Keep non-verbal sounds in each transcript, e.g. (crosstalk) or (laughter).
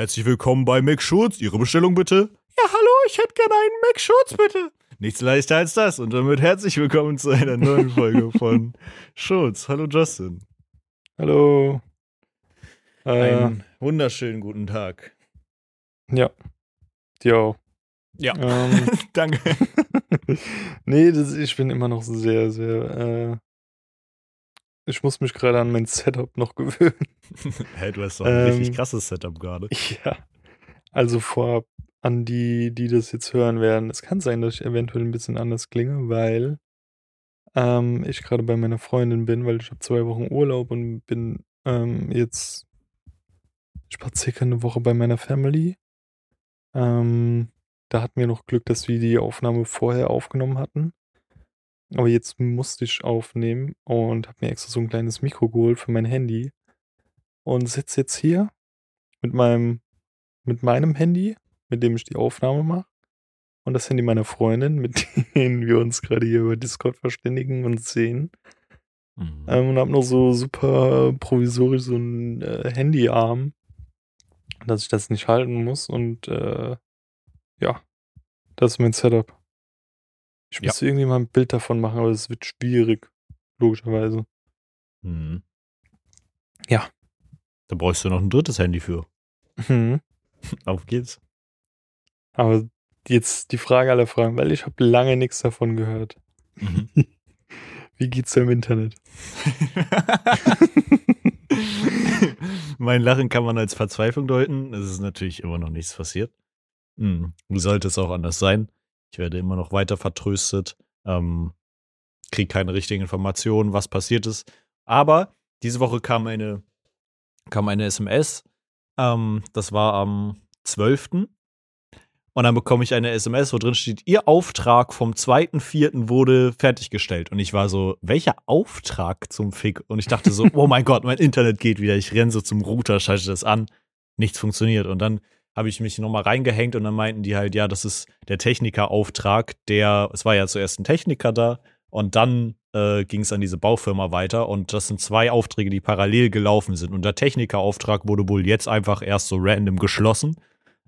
Herzlich willkommen bei Mac Schurz. Ihre Bestellung bitte? Ja, hallo, ich hätte gerne einen Mac Schurz bitte. Nichts leichter als das. Und damit herzlich willkommen zu einer neuen (laughs) Folge von Schurz. Hallo Justin. Hallo. Äh, einen wunderschönen guten Tag. Ja. Auch. Ja. Ähm, (laughs) Danke. (laughs) nee, das, ich bin immer noch sehr, sehr. Ich muss mich gerade an mein Setup noch gewöhnen. (laughs) hey, du hast doch ein ähm, richtig krasses Setup gerade. Ja. Also vorab an die, die das jetzt hören werden. Es kann sein, dass ich eventuell ein bisschen anders klinge, weil ähm, ich gerade bei meiner Freundin bin, weil ich habe zwei Wochen Urlaub und bin ähm, jetzt ich war circa eine Woche bei meiner Family. Ähm, da hatten wir noch Glück, dass wir die Aufnahme vorher aufgenommen hatten. Aber jetzt musste ich aufnehmen und habe mir extra so ein kleines Mikro geholt für mein Handy und sitze jetzt hier mit meinem mit meinem Handy, mit dem ich die Aufnahme mache und das Handy meiner Freundin, mit (laughs) denen wir uns gerade hier über Discord verständigen und sehen. Mhm. Ähm, und habe noch so super provisorisch so einen äh, Handyarm, dass ich das nicht halten muss und äh, ja, das ist mein Setup. Ich müsste ja. irgendwie mal ein Bild davon machen, aber es wird schwierig, logischerweise. Mhm. Ja. Da brauchst du noch ein drittes Handy für. Mhm. (laughs) Auf geht's. Aber jetzt die Frage aller Fragen, weil ich habe lange nichts davon gehört. Mhm. (laughs) Wie geht's im Internet? (laughs) mein Lachen kann man als Verzweiflung deuten. Es ist natürlich immer noch nichts passiert. Hm, sollte es auch anders sein. Ich werde immer noch weiter vertröstet, ähm, kriege keine richtigen Informationen, was passiert ist. Aber diese Woche kam eine, kam eine SMS. Ähm, das war am 12. Und dann bekomme ich eine SMS, wo drin steht, Ihr Auftrag vom 2.4. wurde fertiggestellt. Und ich war so, welcher Auftrag zum Fick? Und ich dachte so, (laughs) oh mein Gott, mein Internet geht wieder. Ich renne so zum Router, schalte das an. Nichts funktioniert. Und dann habe ich mich nochmal reingehängt und dann meinten die halt, ja, das ist der Technikerauftrag, der, es war ja zuerst ein Techniker da und dann äh, ging es an diese Baufirma weiter und das sind zwei Aufträge, die parallel gelaufen sind. Und der Technikerauftrag wurde wohl jetzt einfach erst so random geschlossen,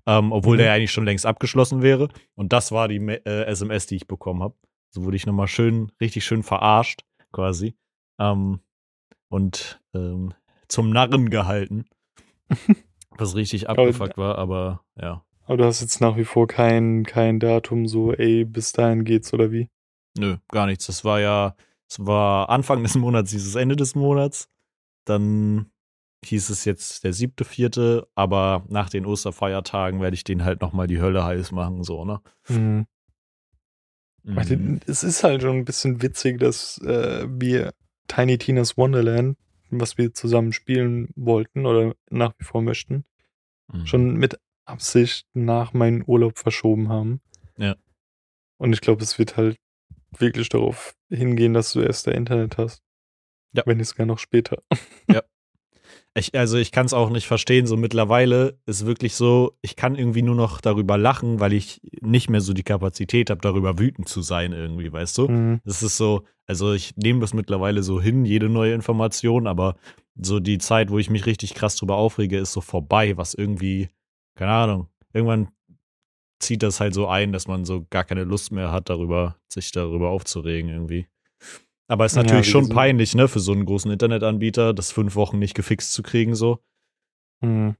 ähm, obwohl mhm. der eigentlich schon längst abgeschlossen wäre. Und das war die äh, SMS, die ich bekommen habe. So wurde ich nochmal schön, richtig schön verarscht, quasi. Ähm, und ähm, zum Narren gehalten. (laughs) Was richtig abgefuckt war, aber ja. Aber du hast jetzt nach wie vor kein, kein Datum, so, ey, bis dahin geht's oder wie? Nö, gar nichts. Das war ja, es war Anfang des Monats, hieß es Ende des Monats. Dann hieß es jetzt der siebte, vierte, aber nach den Osterfeiertagen werde ich den halt nochmal die Hölle heiß machen, so, ne? Mhm. Mhm. Es ist halt schon ein bisschen witzig, dass äh, wir Tiny Tina's Wonderland was wir zusammen spielen wollten oder nach wie vor möchten, mhm. schon mit Absicht nach meinem Urlaub verschoben haben. Ja. Und ich glaube, es wird halt wirklich darauf hingehen, dass du erst der Internet hast. Ja. Wenn nicht sogar noch später. Ja. (laughs) Ich, also ich kann es auch nicht verstehen, so mittlerweile ist wirklich so, ich kann irgendwie nur noch darüber lachen, weil ich nicht mehr so die Kapazität habe, darüber wütend zu sein irgendwie, weißt du? Mhm. Das ist so, also ich nehme das mittlerweile so hin, jede neue Information, aber so die Zeit, wo ich mich richtig krass drüber aufrege, ist so vorbei, was irgendwie, keine Ahnung, irgendwann zieht das halt so ein, dass man so gar keine Lust mehr hat, darüber, sich darüber aufzuregen irgendwie. Aber ist natürlich ja, schon so. peinlich, ne, für so einen großen Internetanbieter, das fünf Wochen nicht gefixt zu kriegen, so. Mhm.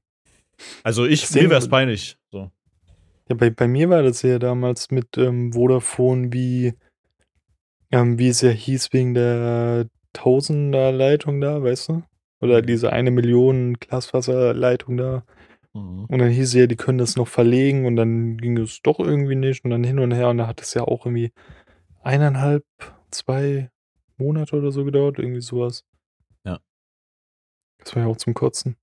Also ich, mir wäre es peinlich, so. Ja, bei, bei mir war das ja damals mit ähm, Vodafone, wie, ähm, wie es ja hieß, wegen der Tausender-Leitung da, weißt du? Oder mhm. diese eine Million Glasfaserleitung da. Mhm. Und dann hieß es ja, die können das noch verlegen und dann ging es doch irgendwie nicht und dann hin und her und da hat es ja auch irgendwie eineinhalb, zwei Monate oder so gedauert, irgendwie sowas. Ja. Das war ja auch zum Kotzen.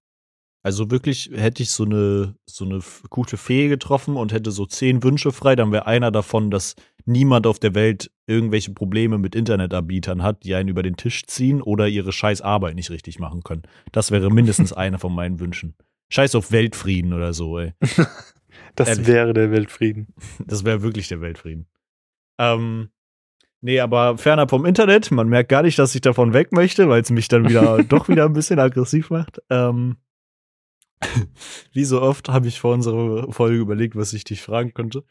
Also wirklich hätte ich so eine, so eine gute Fee getroffen und hätte so zehn Wünsche frei, dann wäre einer davon, dass niemand auf der Welt irgendwelche Probleme mit Internetanbietern hat, die einen über den Tisch ziehen oder ihre scheiß Arbeit nicht richtig machen können. Das wäre (laughs) mindestens einer von meinen Wünschen. Scheiß auf Weltfrieden oder so, ey. (laughs) das Ehrlich. wäre der Weltfrieden. Das wäre wirklich der Weltfrieden. Ähm, Nee, aber fernab vom Internet. Man merkt gar nicht, dass ich davon weg möchte, weil es mich dann wieder (laughs) doch wieder ein bisschen aggressiv macht. Ähm, wie so oft habe ich vor unserer Folge überlegt, was ich dich fragen könnte.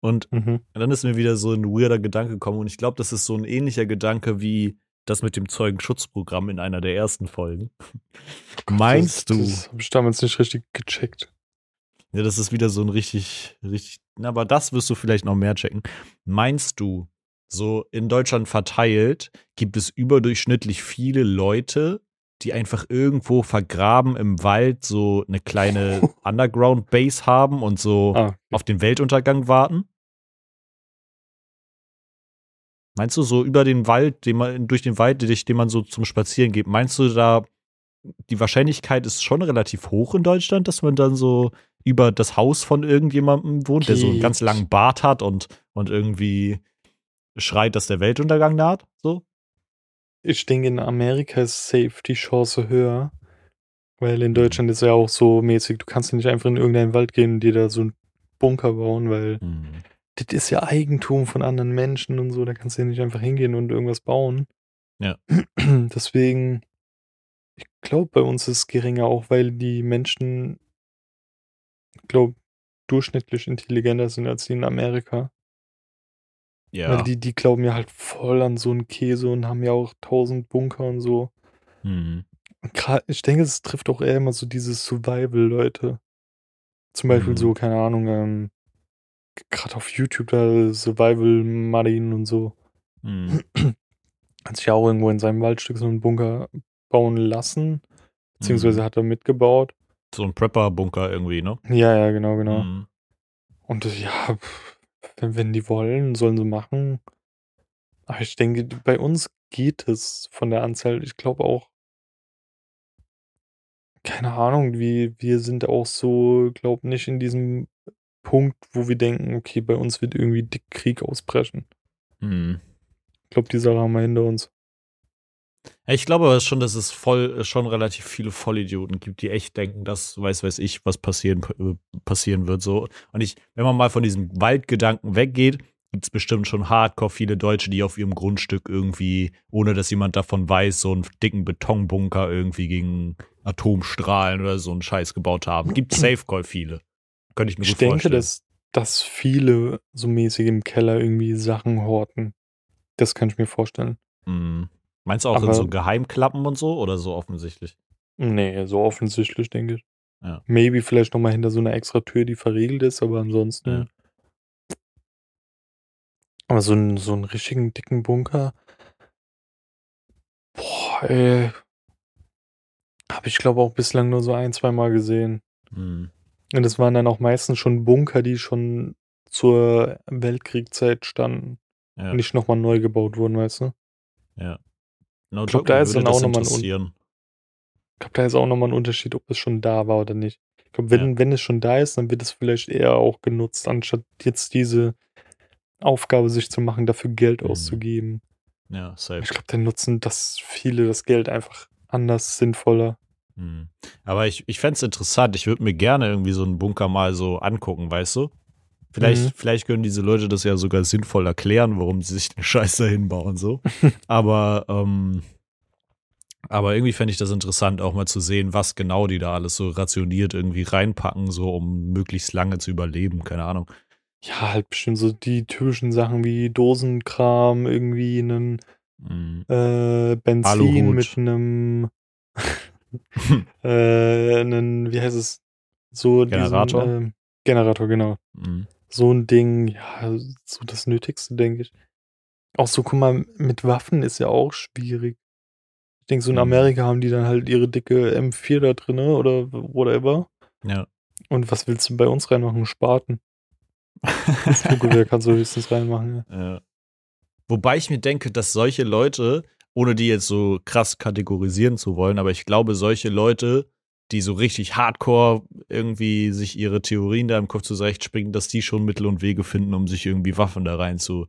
Und Mhm. dann ist mir wieder so ein weirder Gedanke gekommen. Und ich glaube, das ist so ein ähnlicher Gedanke wie das mit dem Zeugenschutzprogramm in einer der ersten Folgen. Meinst das, du? Das habe ich damals nicht richtig gecheckt. Ja, das ist wieder so ein richtig, richtig, na, aber das wirst du vielleicht noch mehr checken. Meinst du, so in Deutschland verteilt, gibt es überdurchschnittlich viele Leute, die einfach irgendwo vergraben im Wald so eine kleine (laughs) Underground-Base haben und so Ah, auf den Weltuntergang warten? Meinst du so über den Wald, den man, durch den Wald, den man so zum Spazieren geht, meinst du da, die Wahrscheinlichkeit ist schon relativ hoch in Deutschland, dass man dann so über das Haus von irgendjemandem wohnt, der so einen Geht. ganz langen Bart hat und, und irgendwie schreit, dass der Weltuntergang naht? So? ich denke, in Amerika ist safe die Chance höher. Weil Mhm. in Deutschland ist ja auch so mäßig, du kannst ja nicht einfach in irgendeinen Wald gehen und dir da so einen Bunker bauen, weil Hm. das ist ja Eigentum von anderen Menschen und so, da kannst du ja nicht einfach hingehen und irgendwas bauen. Ja. (clears throat) Deswegen, ich glaube, bei uns ist es geringer, auch weil die Menschen, ich glaube, durchschnittlich intelligenter sind als die in Amerika. Ja. Weil die, die glauben ja halt voll an so einen Käse und haben ja auch tausend Bunker und so. Hm. Gra- Ich denke, es trifft auch eher immer so diese Survival-Leute. Zum Beispiel Mhm. so, keine Ahnung, ähm, gerade auf YouTube da Survival-Marien und so. Hm. (clears throat) Hat sich ja auch irgendwo in seinem Waldstück so einen Bunker bauen lassen. Beziehungsweise Mhm. hat er mitgebaut. So ein Prepper-Bunker irgendwie, ne? Ja, ja, genau, genau. Hm. Und das, ja, pff, wenn, wenn die wollen, sollen sie machen. Aber ich denke, bei uns geht es von der Anzahl. Ich glaube auch, keine Ahnung, wie, wir sind auch so, glaube nicht in diesem Punkt, wo wir denken, okay, bei uns wird irgendwie dick Krieg ausbrechen. Hm. Ich glaube, die Sache haben wir hinter uns. Ich glaube aber schon, dass es voll, schon relativ viele Vollidioten gibt, die echt denken, dass, weiß, weiß ich, was passieren, äh, passieren wird, so. Und ich, wenn man mal von diesem Waldgedanken weggeht, gibt es bestimmt schon hardcore viele Deutsche, die auf ihrem Grundstück irgendwie, ohne dass jemand davon weiß, so einen dicken Betonbunker irgendwie gegen Atomstrahlen oder so einen Scheiß gebaut haben. Gibt (clears throat) safe call viele. Könnte ich mir Ich gut denke, vorstellen. dass, dass viele so mäßig im Keller irgendwie Sachen horten. Das kann ich mir vorstellen. Mhm. Meinst du auch in Aber- so Geheimklappen und so oder so offensichtlich? Nee, so offensichtlich, denke ich. Ja. Maybe vielleicht nochmal hinter so einer extra Tür, die verriegelt ist, aber ansonsten. Ja. Aber so, ein, so einen richtigen dicken Bunker. Boah, ey. Habe ich glaube auch bislang nur so ein, zwei Mal gesehen. Mhm. Und das waren dann auch meistens schon Bunker, die schon zur Weltkriegszeit standen Ja. und nicht nochmal neu gebaut wurden, weißt du? Ja. No Ich glaub, joke, da ist dann auch das noch mal ein. Ich glaube, da ist auch nochmal ein Unterschied, ob es schon da war oder nicht. Ich glaube, wenn, wenn es schon da ist, dann wird es vielleicht eher auch genutzt, anstatt jetzt diese Aufgabe sich zu machen, dafür Geld Mhm. auszugeben. Ja, safe. Ich glaube, dann nutzen das viele das Geld einfach anders sinnvoller. Hm. Aber ich, ich fände es interessant. Ich würde mir gerne irgendwie so einen Bunker mal so angucken, weißt du? Vielleicht, Mhm. vielleicht können diese Leute das ja sogar sinnvoll erklären, warum sie sich den Scheiß da hinbauen, so. (laughs) aber, ähm, aber irgendwie fände ich das interessant, auch mal zu sehen, was genau die da alles so rationiert irgendwie reinpacken, so um möglichst lange zu überleben. Keine Ahnung. Ja, halt bestimmt so die typischen Sachen wie Dosenkram, irgendwie einen Hm. äh, Benzin Aluhut. mit einem (laughs) (laughs) äh, einen, wie heißt es? So diesen, Generator? ähm, Generator, genau. Hm. So ein Ding, ja, so das Nötigste, denke ich. Auch so, guck mal, mit Waffen ist ja auch schwierig. Ich denke, so in Mhm. Amerika haben die dann halt ihre dicke M4 da drinne oder whatever. Ja. Und was willst du bei uns reinmachen? Spaten. Das Fluggewehr kannst du höchstens reinmachen. Ja. Ja. Wobei ich mir denke, dass solche Leute, ohne die jetzt so krass kategorisieren zu wollen, aber ich glaube, solche Leute, die so richtig hardcore irgendwie sich ihre Theorien da im Kopf zurechtspringen, dass die schon Mittel und Wege finden, um sich irgendwie Waffen da rein zu,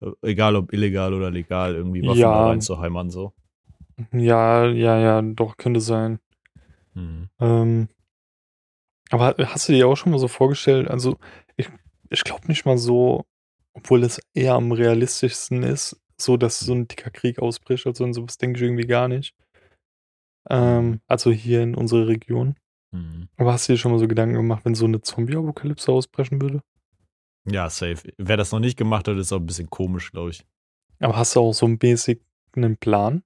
äh, egal ob illegal oder legal, irgendwie Waffen Ja. da rein zu heimern, so. ja, ja, ja, doch, könnte sein. Hm. Ähm, aber hast du dir auch schon mal so vorgestellt, also ich, ich glaube nicht mal so, obwohl es eher am realistischsten ist, so dass so ein dicker Krieg ausbricht, also und sowas denke ich irgendwie gar nicht. Ähm, also hier in unserer Region. Mhm. Aber hast du dir schon mal so Gedanken gemacht, wenn so eine Zombie-Apokalypse ausbrechen würde? Ja, safe. Wer das noch nicht gemacht hat, ist auch ein bisschen komisch, glaube ich. Aber hast du auch so basic einen Plan?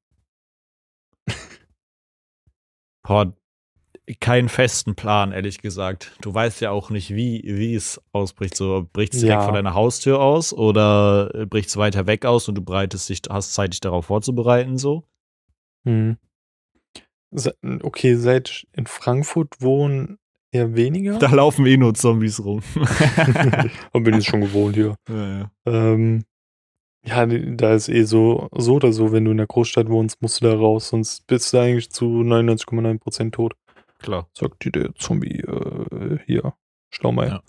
Boah, keinen festen Plan, ehrlich gesagt. Du weißt ja auch nicht, wie, wie es ausbricht. So, bricht es direkt Ja. vor deiner Haustür aus oder bricht es weiter weg aus und du bereitest dich, hast Zeit, dich darauf vorzubereiten, so? Hm. Okay, seit in Frankfurt wohnen eher weniger. Da laufen eh nur Zombies rum. Aber bin ich schon gewohnt hier. ja, ja. Ähm, ja, da ist eh so, so oder so, wenn du in der Großstadt wohnst, musst du da raus, sonst bist du eigentlich zu 99,9% tot. Klar. Sagt dir der Zombie äh, hier, Schlaumeier.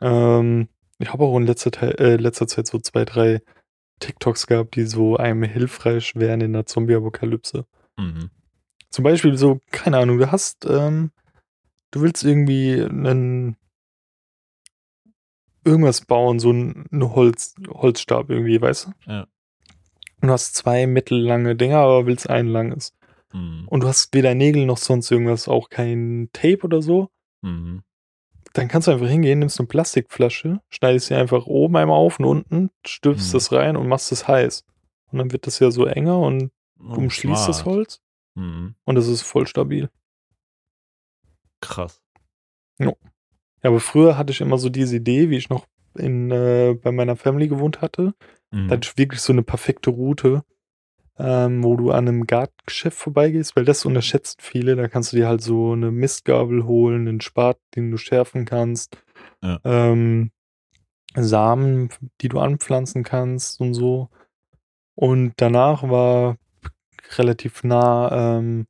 Ja. Ähm, ich habe auch in letzter, Teil, äh, letzter Zeit so zwei, drei TikToks gehabt, die so einem hilfreich wären in der Zombie-Apokalypse. Mhm. Zum Beispiel so, keine Ahnung, du hast, ähm, du willst irgendwie einen irgendwas bauen, so ein eine Holz, Holzstab irgendwie, weißt du? Ja. Und du hast zwei mittellange Dinger, aber willst ein langes. Mhm. Und du hast weder Nägel noch sonst irgendwas, auch kein Tape oder so. Mhm. Dann kannst du einfach hingehen, nimmst eine Plastikflasche, schneidest sie einfach oben einmal auf und unten, stülpst Mhm. das rein und machst es heiß. Und dann wird das ja so enger und Oh, umschließt das smart. Holz Mhm. und es ist voll stabil. Krass. Ja, aber früher hatte ich immer so diese Idee, wie ich noch in, äh, bei meiner Family gewohnt hatte. Mhm. Da hatte ich wirklich so eine perfekte Route, ähm, wo du an einem Gartengeschäft vorbeigehst, weil das unterschätzen viele. Da kannst du dir halt so eine Mistgabel holen, einen Spat, den du schärfen kannst, Ja. ähm, Samen, die du anpflanzen kannst und so. Und danach war relativ nah ähm,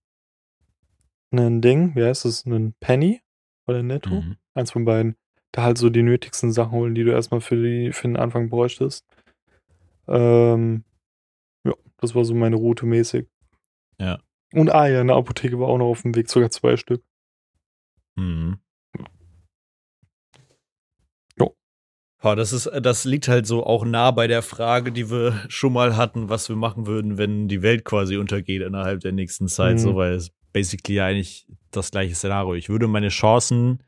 ein Ding, wie heißt es, ein Penny oder Netto? Mhm. Eins von beiden. Da halt so die nötigsten Sachen holen, die du erstmal für, die, für den Anfang bräuchtest. Ähm, ja, das war so meine Route mäßig. Ja. Und ah ja, eine Apotheke war auch noch auf dem Weg, sogar zwei Stück. Mhm. Ja, das ist, das liegt halt so auch nah bei der Frage, die wir (laughs) schon mal hatten, was wir machen würden, wenn die Welt quasi untergeht innerhalb der nächsten Zeit, Mhm. so, weil es basically eigentlich das gleiche Szenario. Ich würde meine Chancen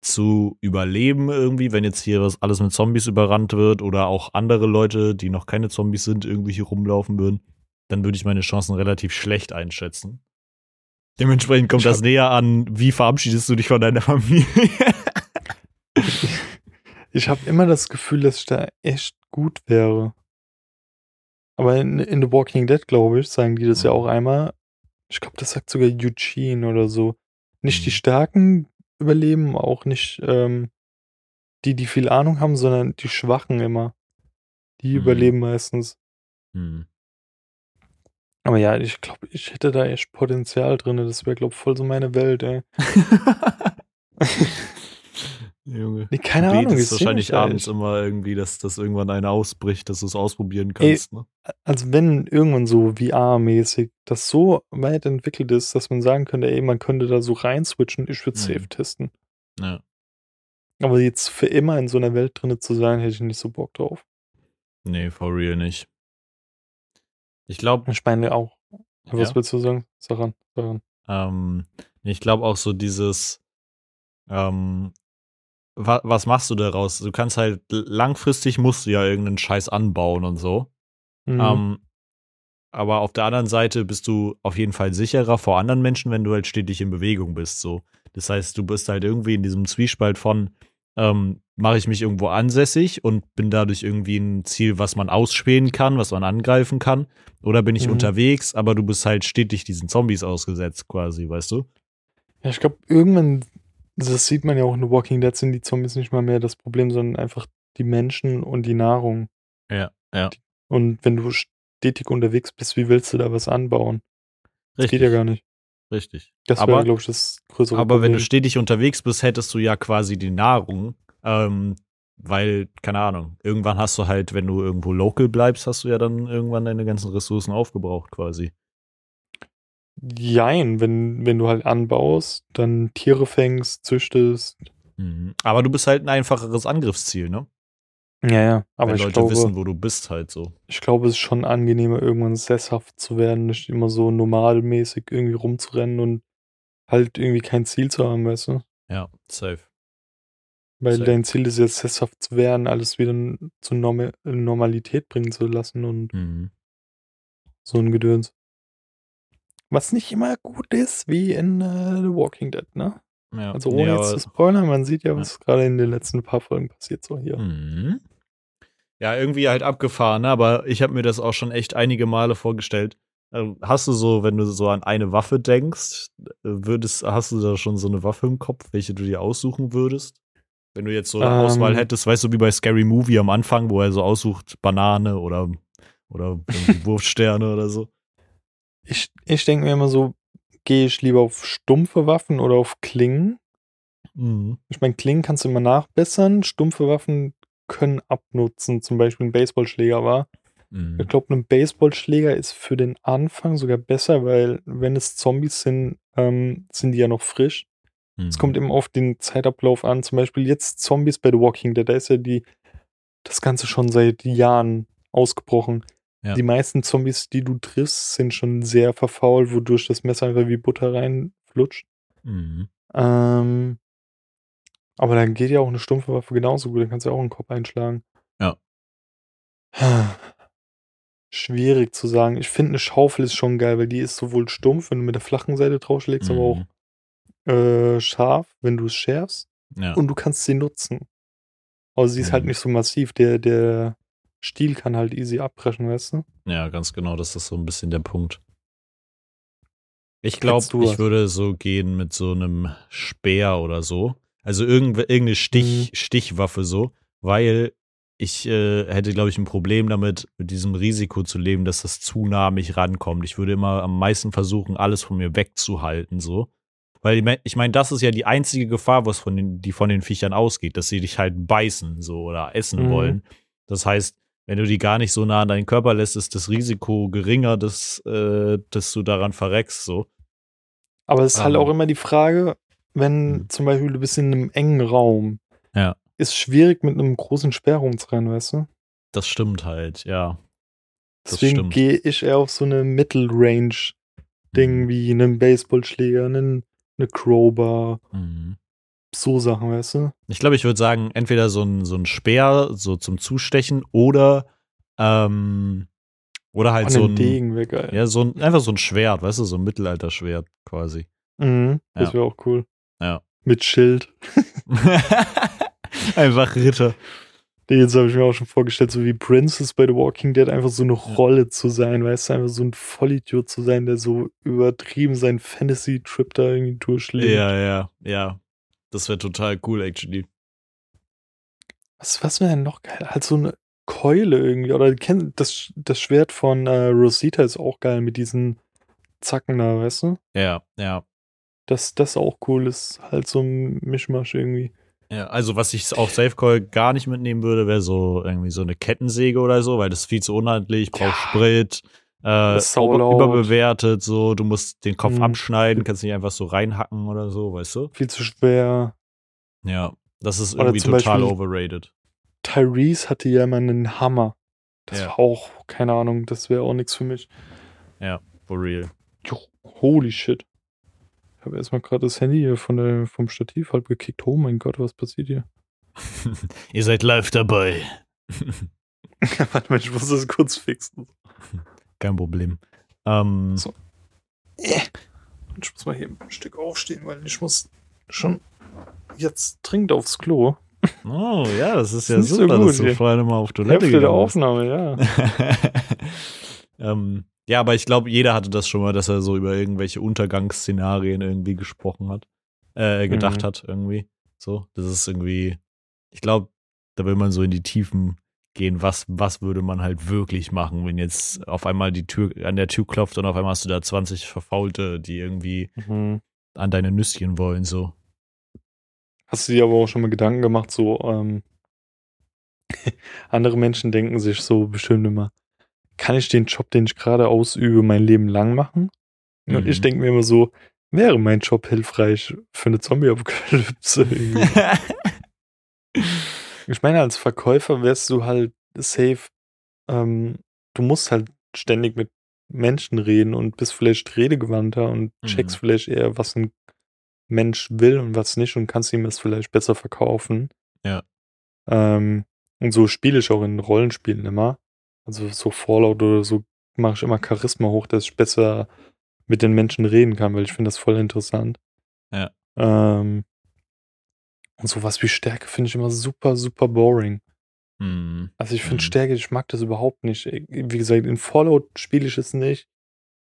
zu überleben irgendwie, wenn jetzt hier was alles mit Zombies überrannt wird oder auch andere Leute, die noch keine Zombies sind, irgendwie hier rumlaufen würden, dann würde ich meine Chancen relativ schlecht einschätzen. Dementsprechend kommt das näher an, wie verabschiedest du dich von deiner (laughs) Familie? (laughs) Ich habe immer das Gefühl, dass ich da echt gut wäre. Aber in, in The Walking Dead, glaube ich, sagen die das ja auch einmal. Ich glaube, das sagt sogar Eugene oder so. Nicht die Mhm. Starken überleben, auch nicht ähm, die, die viel Ahnung haben, sondern die Schwachen immer. Die Mhm. überleben meistens. Hm. Aber ja, ich glaube, ich hätte da echt Potenzial drin. Das wäre, glaube ich, voll so meine Welt, ey. (laughs) (laughs) Junge. Nee, keine du Ahnung. seh wahrscheinlich da abends immer irgendwie, dass das irgendwann einer ausbricht, dass du es ausprobieren kannst, ne? Also wenn irgendwann so VR-mäßig das so weit entwickelt ist, dass man sagen könnte, ey, man könnte da so rein switchen, ich würde Mhm. safe testen. Ja. Aber jetzt für immer in so einer Welt drinne zu sein, hätte ich nicht so Bock drauf. Nee, for real nicht. Ich glaube, Ich meine auch. Was ja, willst du sagen? Sag an. Sag an. ähm, ich glaube auch so dieses, ähm, wa was machst du daraus? Du kannst halt langfristig musst du ja irgendeinen Scheiß anbauen und so. Mhm. Ähm, aber auf der anderen Seite bist du auf jeden Fall sicherer vor anderen Menschen, wenn du halt stetig in Bewegung bist. So. Das heißt, du bist halt irgendwie in diesem Zwiespalt von, ähm, mache ich mich irgendwo ansässig und bin dadurch irgendwie ein Ziel, was man ausspähen kann, was man angreifen kann. Oder bin ich Mhm. unterwegs, aber du bist halt stetig diesen Zombies ausgesetzt, quasi, weißt du? Ja, ich glaube, irgendwann, das sieht man ja auch in The Walking Dead, sind die Zombies nicht mal mehr das Problem, sondern einfach die Menschen und die Nahrung. Ja, ja. Und wenn du stetig unterwegs bist, wie willst du da was anbauen? Das Richtig. geht ja gar nicht. Richtig. Das Aber- wäre, glaube ich, das größere Aber wenn Problem. du stetig unterwegs bist, hättest du ja quasi die Nahrung, ähm, weil, keine Ahnung, irgendwann hast du halt, wenn du irgendwo local bleibst, hast du ja dann irgendwann deine ganzen Ressourcen aufgebraucht quasi. Jein, wenn, wenn du halt anbaust, dann Tiere fängst, züchtest. Mhm. Aber du bist halt ein einfacheres Angriffsziel, ne? Ja, ja. Aber wenn ich Leute glaube, wissen, wo du bist, halt so. ich glaube, es ist schon angenehmer, irgendwann sesshaft zu werden, nicht immer so nomadmäßig irgendwie rumzurennen und halt irgendwie kein Ziel zu haben, weißt du? Ja, safe. Weil Safe. dein Ziel ist jetzt sesshaft zu werden, alles wieder zur Norm Normalität bringen zu lassen und Mhm. so ein Gedöns. Was nicht immer gut ist, wie in äh, The Walking Dead, ne? Ja. Also ohne ja, jetzt zu spoilern, man sieht ja, Ja. was gerade in den letzten paar Folgen passiert, so hier. Mhm. Ja, irgendwie halt abgefahren, ne? aber ich habe mir das auch schon echt einige Male vorgestellt. Ähm, Hast du so, wenn du so an eine Waffe denkst, äh, würdest, hast du da schon so eine Waffe im Kopf, welche du dir aussuchen würdest? Wenn du jetzt so eine Ähm. Auswahl hättest, weißt du, wie bei Scary Movie am Anfang, wo er so aussucht, Banane oder, oder (laughs) Wurfsterne oder so. Ich, ich denke mir immer so, gehe ich lieber auf stumpfe Waffen oder auf Klingen? Mhm. Ich meine, Klingen kannst du immer nachbessern, stumpfe Waffen können abnutzen, zum Beispiel ein Baseballschläger war. Mhm. Ich glaube, ein Baseballschläger ist für den Anfang sogar besser, weil wenn es Zombies sind, ähm, sind die ja noch frisch. Es Mhm. kommt immer auf den Zeitablauf an. Zum Beispiel jetzt Zombies bei The Walking Dead, da ist ja die, das Ganze schon seit Jahren ausgebrochen. Ja. Die meisten Zombies, die du triffst, sind schon sehr verfault, wodurch das Messer einfach wie Butter reinflutscht. Mhm. Ähm, aber dann geht ja auch eine stumpfe Waffe genauso gut, dann kannst du ja auch einen Kopf einschlagen. Ja. (sighs) Schwierig zu sagen. Ich finde, eine Schaufel ist schon geil, weil die ist sowohl stumpf, wenn du mit der flachen Seite draufschlägst, aber auch Mhm. äh, scharf, wenn du es schärfst. Ja. Und du kannst sie nutzen. Aber sie ist halt Mhm. nicht so massiv. Der, der Stiel kann halt easy abbrechen, weißt du? Ja, ganz genau, das ist so ein bisschen der Punkt. Ich glaube, ich was? würde so gehen mit so einem Speer oder so. Also irgend, irgendeine Stich, Mhm. Stichwaffe so, weil ich äh, hätte, glaube ich, ein Problem damit, mit diesem Risiko zu leben, dass das zu nah mich rankommt. Ich würde immer am meisten versuchen, alles von mir wegzuhalten, so. Weil ich meine, das ist ja die einzige Gefahr, was von den, die von den Viechern ausgeht, dass sie dich halt beißen, so oder essen Mhm. wollen. Das heißt, wenn du die gar nicht so nah an deinen Körper lässt, ist das Risiko geringer, dass, äh, dass du daran verreckst, so. Aber es ist halt Ähm. auch immer die Frage, wenn Mhm. zum Beispiel du bist in einem engen Raum. Ja. Ist schwierig mit einem großen Speer rumzurennen, weißt du? Das stimmt halt, ja. Das Deswegen gehe ich eher auf so eine Mittelrange-Ding Mhm. wie einen Baseballschläger, einen, eine Crowbar, Mhm. So Sachen, weißt du? Ich glaube, ich würde sagen, entweder so ein, so ein Speer, so zum Zustechen, oder, ähm, oder halt An so ein, Degen wäre geil. ja, so ein, einfach so ein Schwert, weißt du, so ein Mittelalterschwert quasi. Mhm, das Ja. wäre auch cool. Ja. Mit Schild. (laughs) einfach Ritter. Jetzt habe ich mir auch schon vorgestellt, so wie Princess bei The Walking Dead, einfach so eine Rolle zu sein, weißt du, einfach so ein Vollidiot zu sein, der so übertrieben seinen Fantasy-Trip da irgendwie durchlebt. Ja, ja, ja. Das wäre total cool, actually. Was, was wäre denn noch geil? Halt so eine Keule irgendwie. Oder das, das Schwert von äh, Rosita ist auch geil mit diesen Zacken da, weißt du? Ja, ja. Dass das auch cool ist. Halt so ein Mischmasch irgendwie. Ja, also was ich auch Safe Call gar nicht mitnehmen würde, wäre so irgendwie so eine Kettensäge oder so, weil das ist viel zu unhandlich, braucht Ja. Sprit, äh, saulaut. überbewertet, so, du musst den Kopf Mhm. abschneiden, kannst nicht einfach so reinhacken oder so, weißt du? Viel zu schwer. Ja, das ist Oder irgendwie total Beispiel- overrated. Tyrese hatte ja immer einen Hammer. Das Ja. war auch, keine Ahnung, das wäre auch nichts für mich. For real. Jo, Holy shit. Ich habe erstmal gerade das Handy hier von der, vom Stativ halb gekickt. Oh mein Gott, was passiert hier? (laughs) Ihr seid live dabei. (laughs) Warte mal, ich muss das kurz fixen. (laughs) Kein Problem. Ähm, So. Ich muss mal hier ein Stück aufstehen, weil ich muss schon jetzt dringend aufs Klo. Oh, ja, das ist ja Nicht so super, gut dass du vorher mal auf Toilette Hälfte der. Aufnahme, ja. (laughs) ähm, ja, aber ich glaube, jeder hatte das schon mal, dass er so über irgendwelche Untergangsszenarien irgendwie gesprochen hat, äh, gedacht Mhm. hat irgendwie. So, das ist irgendwie, ich glaube, da will man so in die Tiefen gehen, was, was würde man halt wirklich machen, wenn jetzt auf einmal die Tür, an der Tür klopft und auf einmal hast du da 20 Verfaulte, die irgendwie Mhm. an deine Nüsschen wollen, so. Hast du dir aber auch schon mal Gedanken gemacht, so, ähm, (laughs) andere Menschen denken sich so bestimmt immer, kann ich den Job, den ich gerade ausübe, mein Leben lang machen? Und Mhm. ich denke mir immer so, wäre mein Job hilfreich für eine Zombie-Apokalypse? (laughs) ich meine, als Verkäufer wärst du halt safe, ähm, du musst halt ständig mit Menschen reden und bist vielleicht redegewandter und checkst Mhm. vielleicht eher, was ein Mensch will und was nicht und kannst ihm das vielleicht besser verkaufen. Ja. Ähm, und so spiele ich auch in Rollenspielen immer. Also so Fallout oder so mache ich immer Charisma hoch, dass ich besser mit den Menschen reden kann, weil ich finde das voll interessant. Ja. Ähm, und sowas wie Stärke finde ich immer super, super boring. Hm. Also ich finde Mhm. Stärke, ich mag das überhaupt nicht. Wie gesagt, in Fallout spiele ich es nicht.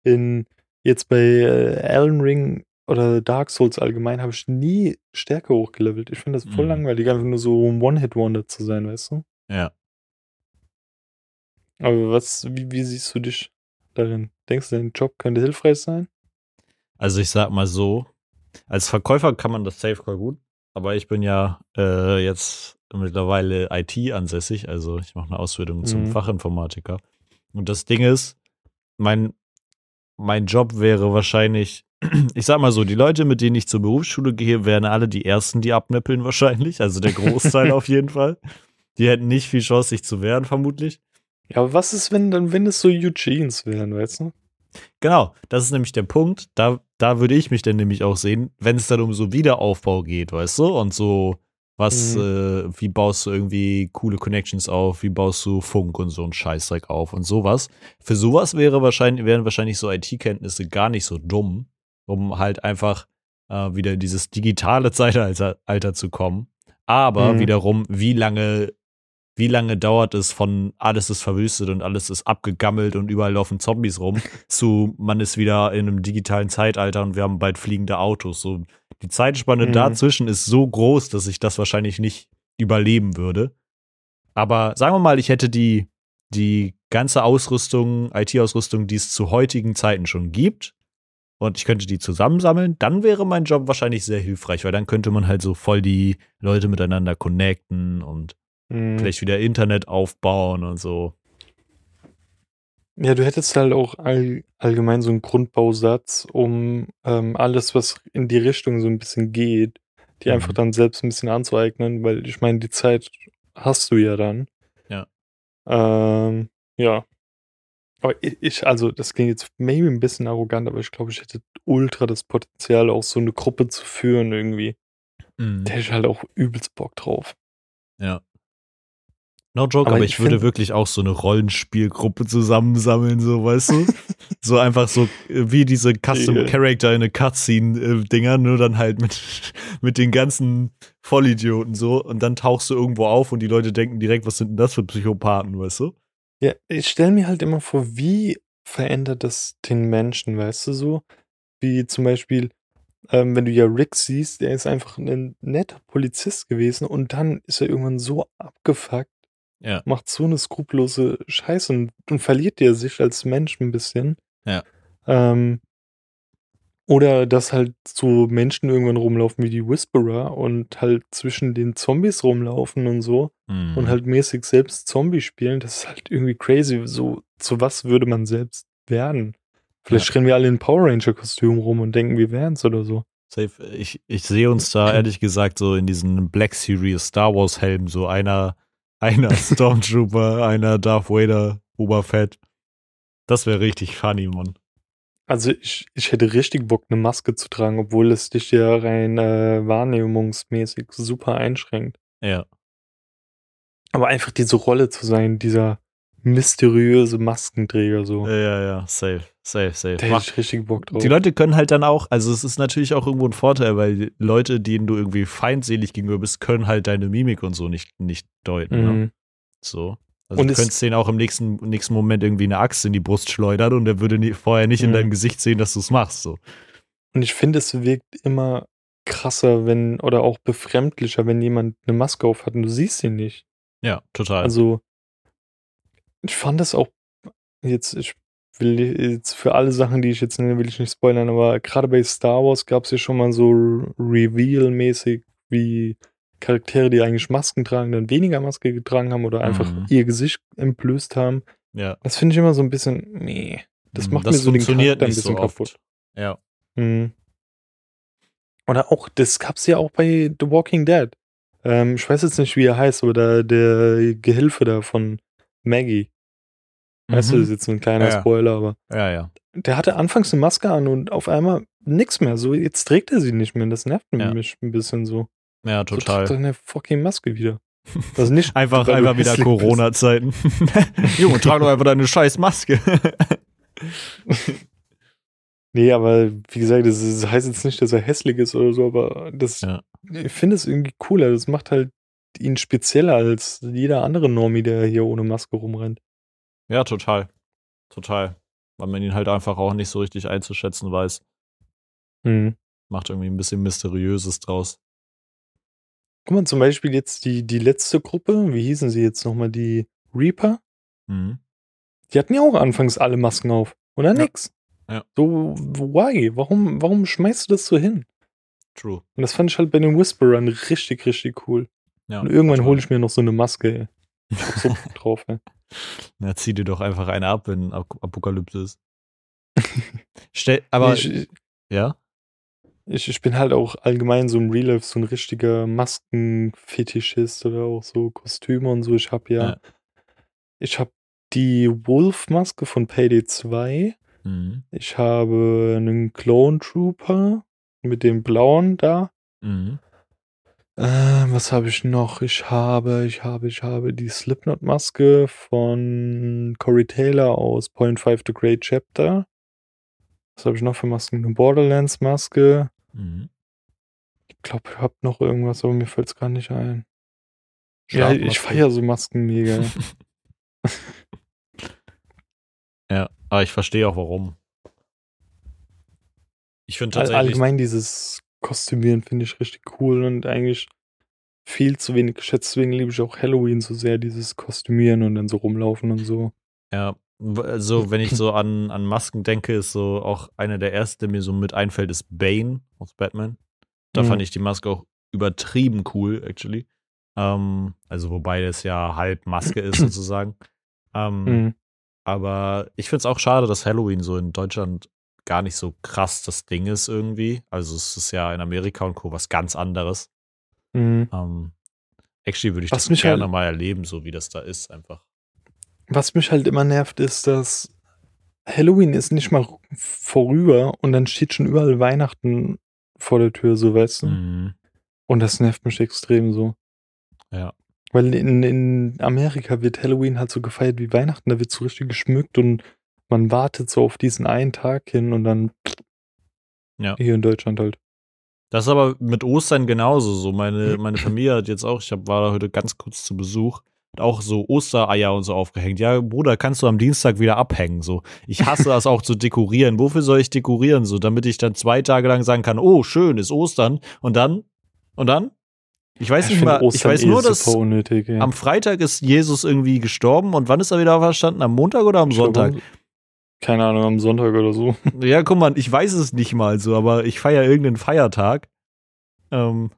In jetzt bei äh, Elden Ring oder Dark Souls allgemein habe ich nie Stärke hochgelevelt. Ich finde das voll Mhm. langweilig, einfach nur so ein One-Hit-Wonder zu sein, weißt du? Ja. Aber was, wie, wie siehst du dich darin? Denkst du, dein Job könnte hilfreich sein? Also ich sag mal so, als Verkäufer kann man das Safe Call gut, aber ich bin ja äh, jetzt mittlerweile IT ansässig, also ich mache eine Ausbildung zum Mhm. Fachinformatiker. Und das Ding ist, mein, mein Job wäre wahrscheinlich, (clears throat) ich sag mal so, die Leute, mit denen ich zur Berufsschule gehe, wären alle die Ersten, die abnippeln wahrscheinlich, also der Großteil (laughs) auf jeden Fall. Die hätten nicht viel Chance, sich zu wehren, vermutlich. Ja, aber was ist, wenn dann, wenn es so Eugenes wären, weißt du? Genau, das ist nämlich der Punkt. Da, da würde ich mich dann nämlich auch sehen, wenn es dann um so Wiederaufbau geht, weißt du? Und so, was, Mhm. äh, wie baust du irgendwie coole Connections auf, wie baust du Funk und so ein Scheißdreck auf und sowas. Für sowas wäre wahrscheinlich, wären wahrscheinlich so IT-Kenntnisse gar nicht so dumm, um halt einfach äh, wieder in dieses digitale Zeitalter Alter zu kommen. Aber Mhm. wiederum, wie lange wie lange dauert es von alles ist verwüstet und alles ist abgegammelt und überall laufen Zombies rum, (laughs) zu man ist wieder in einem digitalen Zeitalter und wir haben bald fliegende Autos. So die Zeitspanne Mhm. dazwischen ist so groß, dass ich das wahrscheinlich nicht überleben würde. Aber sagen wir mal, ich hätte die, die ganze Ausrüstung, IT-Ausrüstung, die es zu heutigen Zeiten schon gibt, und ich könnte die zusammensammeln, dann wäre mein Job wahrscheinlich sehr hilfreich, weil dann könnte man halt so voll die Leute miteinander connecten und Mhm. vielleicht wieder Internet aufbauen und so. Ja, du hättest halt auch all, allgemein so einen Grundbausatz, um ähm, alles, was in die Richtung so ein bisschen geht, die Mhm. einfach dann selbst ein bisschen anzueignen, weil ich meine, die Zeit hast du ja dann. Ja. Ähm, ja. Aber ich, ich, also das klingt jetzt maybe ein bisschen arrogant, aber ich glaube, ich hätte ultra das Potenzial, auch so eine Gruppe zu führen irgendwie. Mhm. Da hätte ich halt auch übelst Bock drauf. Ja. No joke, Aber aber, ich ich, würde wirklich auch so eine Rollenspielgruppe zusammensammeln, so, weißt du? (laughs) so einfach so äh, wie diese Custom. Character in eine Cutscene-Dinger, nur dann halt mit, (laughs) mit den ganzen Vollidioten so. Und dann tauchst du irgendwo auf und die Leute denken direkt, was sind denn das für Psychopathen, weißt du? Ja, ich stelle mir halt immer vor, wie verändert das den Menschen, weißt du so? Wie zum Beispiel, ähm, wenn du ja Rick siehst, der ist einfach ein netter Polizist gewesen und dann ist er irgendwann so abgefuckt, Ja. macht so eine skrupellose Scheiße und, und verliert der sich als Mensch ein bisschen. Ja. Ähm, oder dass halt so Menschen irgendwann rumlaufen wie die Whisperer und halt zwischen den Zombies rumlaufen und so Mhm. und halt mäßig selbst Zombie spielen, das ist halt irgendwie crazy. So, zu was würde man selbst werden? Vielleicht rennen wir alle in Power Ranger-Kostüm rum und denken, wir wären's oder so. Safe. Ich, ich sehe uns da (clears throat) ehrlich gesagt so in diesen Black Series Star Wars Helmen, so einer, einer Stormtrooper, (laughs) einer Darth Vader, Boba Fett. Das wäre richtig funny, Mann. Also ich, ich hätte richtig Bock, eine Maske zu tragen, obwohl es dich ja rein äh, wahrnehmungsmäßig super einschränkt. Ja. Aber einfach diese Rolle zu sein, dieser mysteriöse Maskenträger so. Ja, ja, ja. Safe, safe, safe. da hätte ich richtig Bock drauf. die Leute können halt dann auch, also es ist natürlich auch irgendwo ein Vorteil, weil Leute, denen du irgendwie feindselig gegenüber bist, können halt deine Mimik und so nicht, nicht deuten. Ne? mhm. So. Also Und du es- könntest denen auch im nächsten, nächsten Moment irgendwie eine Axt in die Brust schleudern und der würde nie, vorher nicht in Mhm. deinem Gesicht sehen, dass du es machst. So. Und ich finde, es wirkt immer krasser, wenn, oder auch befremdlicher, wenn jemand eine Maske auf hat und du siehst ihn nicht. Ja, total. Also, ich fand das auch jetzt, ich will jetzt für alle Sachen, die ich jetzt nenne, will ich nicht spoilern, aber gerade bei Star Wars gab es ja schon mal so Reveal-mäßig, wie Charaktere, die eigentlich Masken tragen, dann weniger Maske getragen haben oder einfach Mhm. ihr Gesicht entblößt haben. ja. Das finde ich immer so ein bisschen, nee. Das Mhm, macht mir so den Charakter ein bisschen so kaputt. Ja. Mhm. Oder auch, das gab's ja auch bei The Walking Dead. Ähm, ich weiß jetzt nicht, wie er heißt, aber da, der Gehilfe da von Maggie. Weißt du, das ist Mhm. jetzt ein kleiner Ja. Spoiler, aber Ja, ja. der hatte anfangs eine Maske an und auf einmal nix mehr. So, jetzt trägt er sie nicht mehr. Das nervt Ja. mich ein bisschen so. Ja, So total. trag deine fucking Maske wieder. (laughs) Also nicht, Einfach, einfach wieder. Corona-Zeiten. (laughs) Junge, trag doch einfach deine scheiß Maske. (laughs) Nee, aber wie gesagt, das, das heißt jetzt nicht, dass er hässlich ist oder so, aber das, Ja. ich finde es irgendwie cooler. Das macht halt ihn spezieller als jeder andere Normie, der hier ohne Maske rumrennt. ja, total. Total. Weil man ihn halt einfach auch nicht so richtig einzuschätzen weiß. Mhm. Macht irgendwie ein bisschen Mysteriöses draus. Guck mal, zum Beispiel jetzt die, die letzte Gruppe, wie hießen sie jetzt nochmal, die Reaper? Mhm. Die hatten ja auch anfangs alle Masken auf. Oder Ja. nix. Ja. So, why? Warum, warum schmeißt du das so hin? True. Und das fand ich halt bei den Whisperern richtig, richtig cool. Ja, Und irgendwann hole ich mir noch so eine Maske, ey. Ich hab so (laughs) drauf, ey. Ja, zieh dir doch einfach eine ab, wenn Ap Apokalypse ist. (laughs) Stell, aber, Nee, ich, ja? ich, ich bin halt auch allgemein so im Real Life so ein richtiger Maskenfetischist oder auch so Kostüme und so. Ich habe ja, Ja. ich habe die Wolf-Maske von Payday 2. Mhm. Ich habe einen Clone Trooper mit dem blauen da. Mhm. Äh, was habe ich noch? Ich habe, ich habe, ich habe die Slipknot-Maske von Corey Taylor aus Point 5 The Great Chapter. Was habe ich noch für Masken? Eine Borderlands-Maske. Mhm. Ich glaube, ich habe noch irgendwas, aber mir fällt es gar nicht ein. Ja, ich feiere so Masken mega. (laughs) (laughs) Ja, aber ich verstehe auch warum. Ich finde All, tatsächlich. allgemein dieses Kostümieren finde ich richtig cool und eigentlich viel zu wenig geschätzt. Deswegen liebe ich auch Halloween so sehr, dieses Kostümieren und dann so rumlaufen und so. Ja, also wenn ich so (laughs) an, an Masken denke, ist so auch einer der ersten, der mir so mit einfällt, ist Bane aus Batman. Da Mhm. fand ich die Maske auch übertrieben cool, actually. Ähm, also wobei es ja halb Maske ist (clears throat) sozusagen. Ähm, Mhm. Aber ich finde es auch schade, dass Halloween so in Deutschland gar nicht so krass das Ding ist irgendwie. Also es ist ja in Amerika und Co. was ganz anderes. Mhm. Ähm, actually würde ich Was das gerne halt- mal erleben, so wie das da ist, einfach. Was mich halt immer nervt, ist, dass Halloween ist nicht mal vorüber und dann steht schon überall Weihnachten vor der Tür, so weißt du. Mhm. Und das nervt mich extrem so. Ja. Weil in, in Amerika wird Halloween halt so gefeiert wie Weihnachten, da wird so richtig geschmückt und man wartet so auf diesen einen Tag hin und dann Ja. hier in Deutschland halt. Das ist aber mit Ostern genauso. So meine, meine Familie hat jetzt auch, ich hab, war da heute ganz kurz zu Besuch, hat auch so Ostereier und so aufgehängt. Ja, Bruder, kannst du am Dienstag wieder abhängen. So, ich hasse das auch zu dekorieren. Wofür soll ich dekorieren? So, damit ich dann zwei Tage lang sagen kann, oh, schön, ist Ostern. Und dann? Und dann? Ich weiß ich nicht mal, ich Ostern weiß eh nur, dass unnötig. ey. am Freitag ist Jesus irgendwie gestorben und wann ist er wieder auferstanden? Am Montag oder am Ich Sonntag? am- Keine Ahnung, am Sonntag oder so. (laughs) Ja, guck mal, ich weiß es nicht mal so, aber ich feiere irgendeinen Feiertag. Ähm,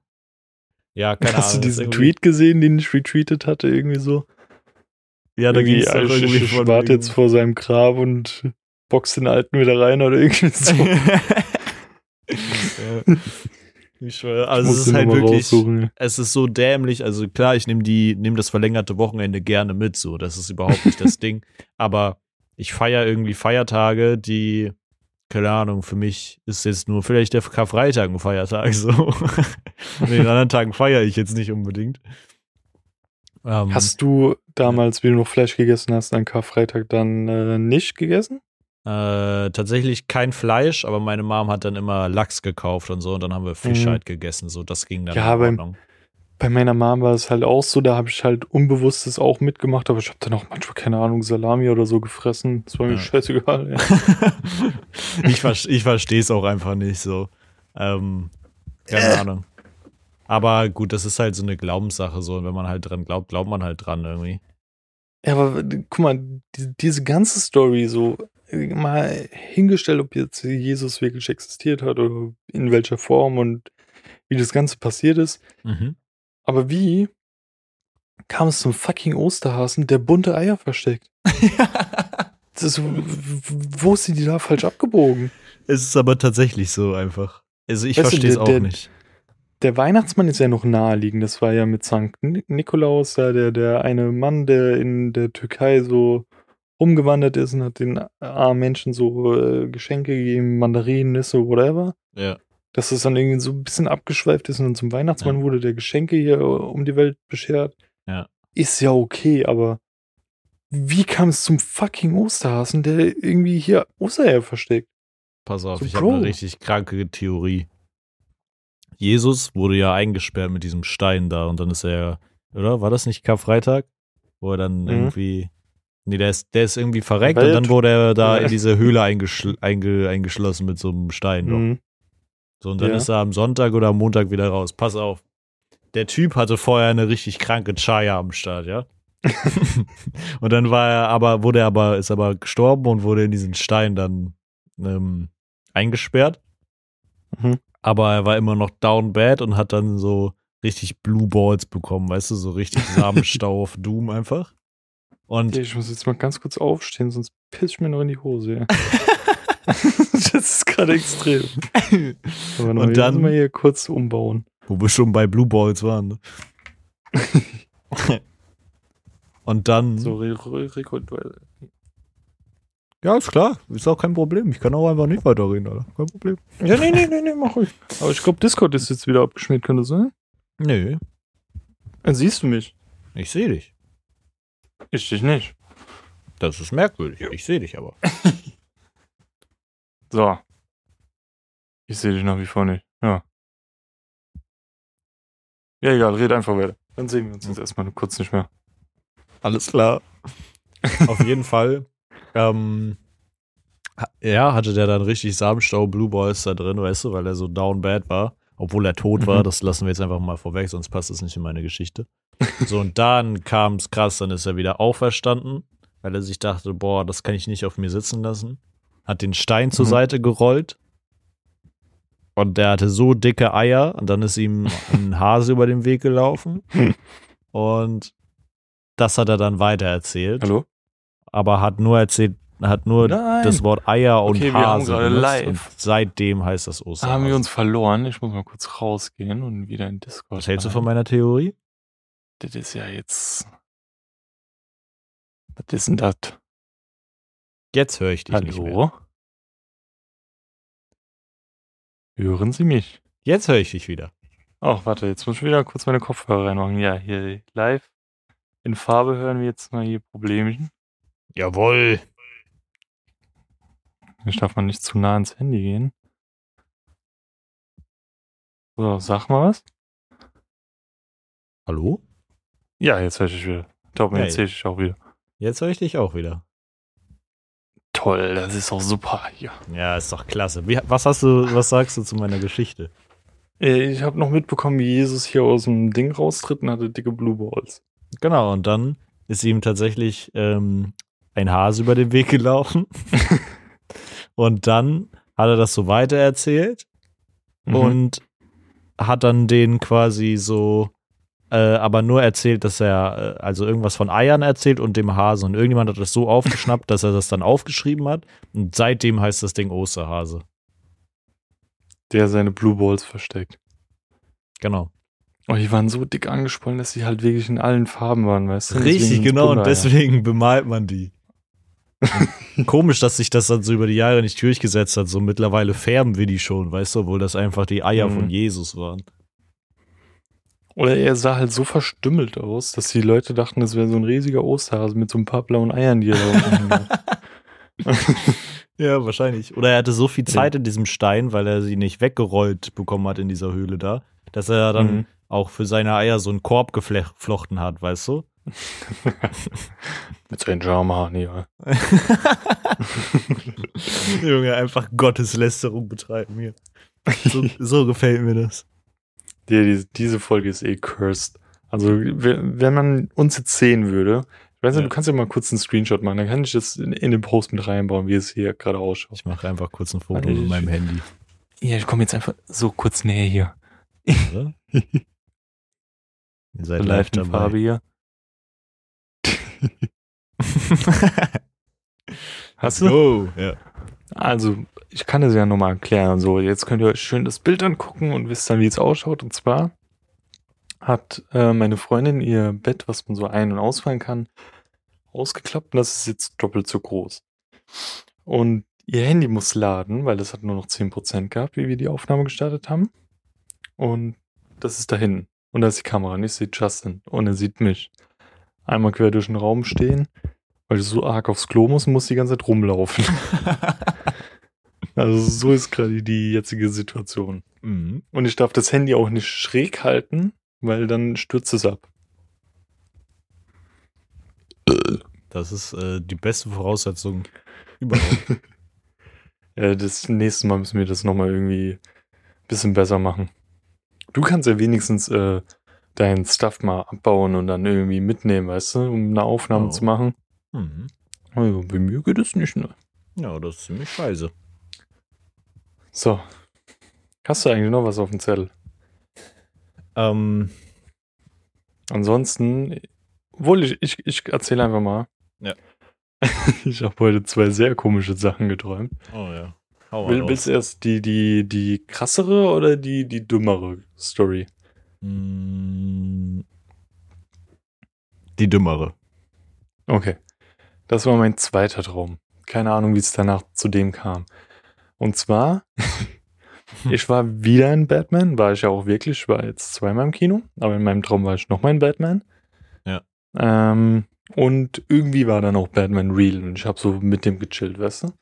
ja, keine Hast du Ahnung. ist diesen irgendwie- Tweet gesehen, den ich retweetet hatte, irgendwie so? Ja, da irgendwie, ging es ich, ich, ich von warte wegen- jetzt vor seinem Grab und box den Alten wieder rein oder irgendwie (laughs) so. ja. Ich schwöre, also Muss es ist halt wirklich, raussuchen. es ist so dämlich. Also klar, ich nehme die, nehme das verlängerte Wochenende gerne mit, so. Das ist überhaupt nicht das (laughs) Ding. Aber ich feiere irgendwie Feiertage, die, keine Ahnung, für mich ist jetzt nur vielleicht der Karfreitag ein Feiertag, (laughs) so. An den anderen Tagen feiere ich jetzt nicht unbedingt. Ähm, Hast du damals, wie du noch Fleisch gegessen hast, an Karfreitag dann äh, nicht gegessen? Äh, tatsächlich kein Fleisch, aber meine Mom hat dann immer Lachs gekauft und so und dann haben wir Fisch Mhm. halt gegessen. So, das ging dann Ja, in beim- Ordnung. Bei meiner Mom war es halt auch so, da habe ich halt Unbewusstes auch mitgemacht, aber ich habe dann auch manchmal, keine Ahnung, Salami oder so gefressen. Das war mir Ja. scheißegal. Ja. (laughs) ich ver ich verstehe es auch einfach nicht so. Ähm, keine Äh. Ahnung. Aber gut, das ist halt so eine Glaubenssache so und wenn man halt dran glaubt, glaubt man halt dran irgendwie. Ja, aber guck mal, die, diese ganze Story so mal hingestellt, ob jetzt Jesus wirklich existiert hat oder in welcher Form und wie das Ganze passiert ist. Mhm. Aber wie kam es zum fucking Osterhasen, der bunte Eier versteckt? (laughs) Das ist, wo sind die da falsch abgebogen? es ist aber tatsächlich so einfach. Also ich verstehe es auch der- nicht. Der Weihnachtsmann ist ja noch naheliegend. Das war ja mit Sankt Ni- Nikolaus, da der, der eine Mann, der in der Türkei so rumgewandert ist und hat den armen Menschen so äh, Geschenke gegeben, Mandarinen, Nüsse, whatever. Ja. Dass es dann irgendwie so ein bisschen abgeschweift ist und dann zum Weihnachtsmann Ja. wurde, der Geschenke hier äh, um die Welt beschert. Ja. Ist ja okay, aber wie kam es zum fucking Osterhasen, der irgendwie hier Ostereier versteckt? Pass auf, So, ich habe eine richtig kranke Theorie. Jesus wurde ja eingesperrt mit diesem Stein da und dann ist er, oder? War das nicht Karfreitag? Wo er dann Mhm. irgendwie. Nee, der ist, der ist irgendwie verreckt Welt. und dann wurde er da (laughs) in diese Höhle eingeschl einge eingeschlossen mit so einem Stein. Mhm. So, und dann Ja. ist er am Sonntag oder am Montag wieder raus. Pass auf. Der Typ hatte vorher eine richtig kranke Chaya am Start, ja? (laughs) und dann war er aber, wurde er aber, ist aber gestorben und wurde in diesen Stein dann ähm, eingesperrt. Mhm. Aber er war immer noch down bad und hat dann so richtig Blue Balls bekommen, weißt du, so richtig Samenstau (laughs) auf Doom einfach. Und Okay, ich muss jetzt mal ganz kurz aufstehen, sonst piss ich mir noch in die Hose. (laughs) (laughs) Das ist gerade extrem. Aber Und dann- mal hier kurz umbauen. Wo wir schon bei Blue Balls waren. Ne? (laughs) Und dann. So, Re Re Rekordduell. Ja, ist klar. Ist auch kein Problem. Ich kann auch einfach nicht weiterreden, Alter. Kein Problem. Ja, nee, nee, nee, nee, mach ruhig. Aber ich glaube, Discord ist jetzt wieder abgeschmiert, könnte das sein? Nö, Dann siehst du mich. ich sehe dich. Ich dich nicht. Das ist merkwürdig. Ich sehe dich aber. (laughs) So. Ich sehe dich nach wie vor nicht. Ja. Ja, egal, red einfach weiter. Dann sehen wir uns jetzt erstmal kurz nicht mehr. Alles klar. (laughs) Auf jeden Fall. Ähm, ja, hatte der dann richtig Samenstau Blue Balls da drin, weißt du, weil er so down bad war. Obwohl er tot war, Mhm. das lassen wir jetzt einfach mal vorweg, sonst passt das nicht in meine Geschichte. So, und dann kam es krass, dann ist er wieder auferstanden, weil er sich dachte, boah, das kann ich nicht auf mir sitzen lassen. Hat den Stein zur Mhm. Seite gerollt. Und der hatte so dicke Eier und dann ist ihm (laughs) ein Hase über den Weg gelaufen. Und das hat er dann weiter erzählt Hallo? aber hat nur erzählt, hat nur Nein. das Wort Eier und Okay, wir Hase live. und seitdem heißt das Da Osterhase. haben wir uns verloren. Ich muss mal kurz rausgehen und wieder in Discord. Was hältst du von meiner Theorie? Das ist ja jetzt. Was ist denn das? Jetzt höre ich dich nicht mehr. Hallo? Hören Sie mich? Jetzt höre ich dich wieder. Ach, warte, jetzt muss ich wieder kurz meine Kopfhörer reinmachen. Ja, hier live in Farbe hören wir jetzt mal hier Problemchen. Jawohl. Ich darf man nicht zu nah ans Handy gehen. So, sag mal was. Hallo? Ja, jetzt höre ich dich wieder. Ja, jetzt sehe ich dich auch wieder. Jetzt höre ich dich auch wieder. Toll, das ist auch super hier. Ja, ist doch klasse. Wie, was hast du, was sagst du zu meiner Geschichte? Äh, Ich habe noch mitbekommen, wie Jesus hier aus dem Ding raustritt und hatte dicke Blue Balls. Genau, und dann ist ihm tatsächlich ähm, ein Hase über den Weg gelaufen. (laughs) und dann hat er das so weitererzählt Mhm. und hat dann den quasi so, äh, aber nur erzählt, dass er, äh, also irgendwas von Eiern erzählt und dem Hasen. Und irgendjemand hat das so aufgeschnappt, dass er das dann aufgeschrieben hat. Und seitdem heißt das Ding Osterhase. der seine Blue Balls versteckt. Genau. Oh, die waren so dick angeschwollen, dass sie halt wirklich in allen Farben waren, weißt du? Richtig, genau. Und deswegen bemalt man die. (laughs) Komisch, dass sich das dann so über die Jahre nicht durchgesetzt hat. So mittlerweile färben wir die schon, weißt du, obwohl das einfach die Eier Mhm. von Jesus waren. Oder er sah halt so verstümmelt aus, dass die Leute dachten, das wäre so ein riesiger Osterhase mit so ein paar blauen Eiern, die er da unten hat. Ja, wahrscheinlich. Oder er hatte so viel Zeit in diesem Stein, weil er sie nicht weggerollt bekommen hat in dieser Höhle da, dass er dann Mhm. auch für seine Eier so einen Korb geflochten hat, weißt du? (laughs) mit seinen Schamhaaren, ja. (laughs) Junge, einfach Gotteslästerung betreiben hier. So, so gefällt mir das. Die, diese, diese Folge ist eh cursed. Also, we- wenn man uns jetzt sehen würde, ich weiß nicht, Ja. du kannst ja mal kurz einen Screenshot machen, dann kann ich das in, in den Post mit reinbauen, wie es hier gerade ausschaut. Ich mache einfach kurz ein Foto Warte, mit meinem Handy. Ja, ich komme jetzt einfach so kurz näher hier. Oder? (laughs) Ihr seid live in Farbe dabei. hier. (laughs) (laughs) Hast du? Go. Ja. Also, ich kann das ja nochmal erklären. So, jetzt könnt ihr euch schön das Bild angucken und wisst dann, wie es ausschaut. Und zwar hat äh, meine Freundin ihr Bett, was man so ein- und ausfallen kann, ausgeklappt und das ist jetzt doppelt so groß. Und ihr Handy muss laden, weil das hat nur noch 10% gehabt, wie wir die Aufnahme gestartet haben. Und das ist da hinten. Und da ist die Kamera und ich sehe Justin und er sieht mich. Einmal quer durch den Raum stehen, weil ich so arg aufs Klo muss und muss die ganze Zeit rumlaufen. (laughs) also so ist gerade die jetzige Situation. Mhm. Und ich darf das Handy auch nicht schräg halten, weil dann stürzt es ab. Das ist äh, die beste Voraussetzung überhaupt. (laughs) Ja, das nächste Mal müssen wir das nochmal irgendwie ein bisschen besser machen. Du kannst ja wenigstens äh, deinen Stuff mal abbauen und dann irgendwie mitnehmen, weißt du, um eine Aufnahme Oh. zu machen. mhm. Also, bei mir geht es nicht, ne? Ja, das ist ziemlich scheiße. So. Hast du eigentlich noch was auf dem Zettel? Ähm, Ansonsten, obwohl ich, ich, ich erzähle einfach mal. Ja. (laughs) ich habe heute zwei sehr komische Sachen geträumt. oh ja. Hau Will, willst du erst die, die, die krassere oder die, die dümmere Story? Mm, Die dümmere. Okay. Das war mein zweiter Traum. Keine Ahnung, wie es danach zu dem kam. Und zwar, (laughs) ich war wieder in Batman, war ich ja auch wirklich, ich war jetzt zweimal im Kino, aber in meinem Traum war ich nochmal in Batman. Ja. Ähm, und irgendwie war dann auch Batman real und ich habe so mit dem gechillt, weißt du? (laughs)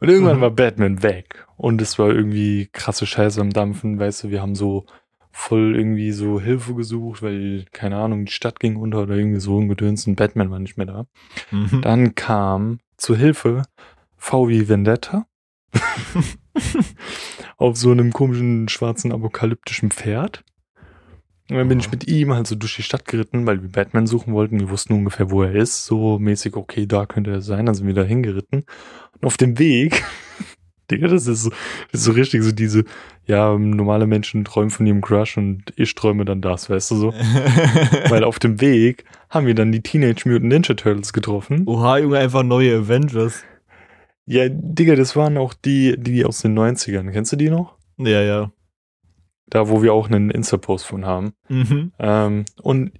und irgendwann war Batman weg und es war irgendwie krasse Scheiße am Dampfen, weißt du, wir haben so voll irgendwie so Hilfe gesucht, weil, keine Ahnung, die Stadt ging unter oder irgendwie so ein Gedöns und Batman war nicht mehr da. Mhm. Dann kam zu Hilfe VW Vendetta (laughs) auf so einem komischen schwarzen apokalyptischen Pferd. Und dann bin ich mit ihm halt so durch die Stadt geritten, weil wir Batman suchen wollten. Wir wussten ungefähr, wo er ist. So mäßig, okay, da könnte er sein. Dann sind wir da hingeritten. Und auf dem Weg, (laughs) Digga, das ist so, das ist so richtig so diese, ja, normale Menschen träumen von ihrem Crush und ich träume dann das, weißt du so. (laughs) Weil auf dem Weg haben wir dann die Teenage Mutant Ninja Turtles getroffen. Oha, Junge, einfach neue Avengers. Ja, Digga, das waren auch die, die aus den 90ern. Kennst du die noch? Ja, ja. Da, wo wir auch einen Insta-Post von haben. Mhm. Ähm, und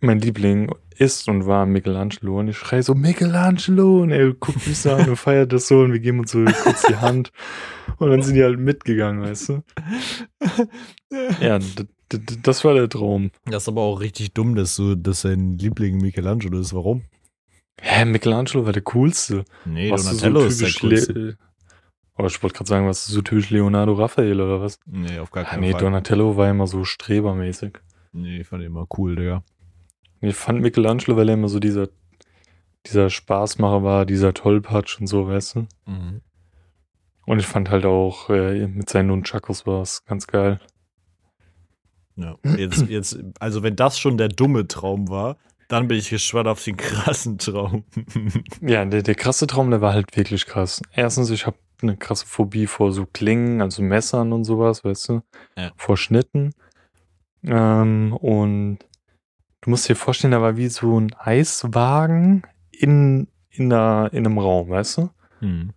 mein Liebling ist und war Michelangelo. Und ich schreie so, Michelangelo! Und er guckt mich so an und feiert das so. Und wir geben uns so kurz die Hand. Und dann sind die halt mitgegangen, weißt du? (laughs) Ja, das war der Traum. Das ist aber auch richtig dumm, dass du, dass dein Liebling Michelangelo ist. Warum? Hä, Michelangelo war der coolste. Nee, du Donatello ist der coolste. Le- Oh, ich wollte gerade sagen, was ist so typisch Leonardo Raphael oder was? Nee, auf gar Ah, keinen nee, Fall. Donatello war immer so strebermäßig. Nee, ich fand ihn immer cool, Digga. Ich fand Michelangelo, weil er immer so dieser, dieser Spaßmacher war, dieser Tollpatsch und so, weißt du? Mhm. Und ich fand halt auch äh, mit seinen Nunchakos war es ganz geil. Ja. Jetzt, jetzt, also wenn das schon der dumme Traum war, dann bin ich gespannt auf den krassen Traum. (laughs) Ja, der, der krasse Traum, der war halt wirklich krass. Erstens, ich habe eine krasse Phobie vor so Klingen, also Messern und sowas, weißt du? Ja. Vor Schnitten. Ähm, und du musst dir vorstellen, da war wie so ein Eiswagen in, in, einer, in einem Raum, weißt du? Hm.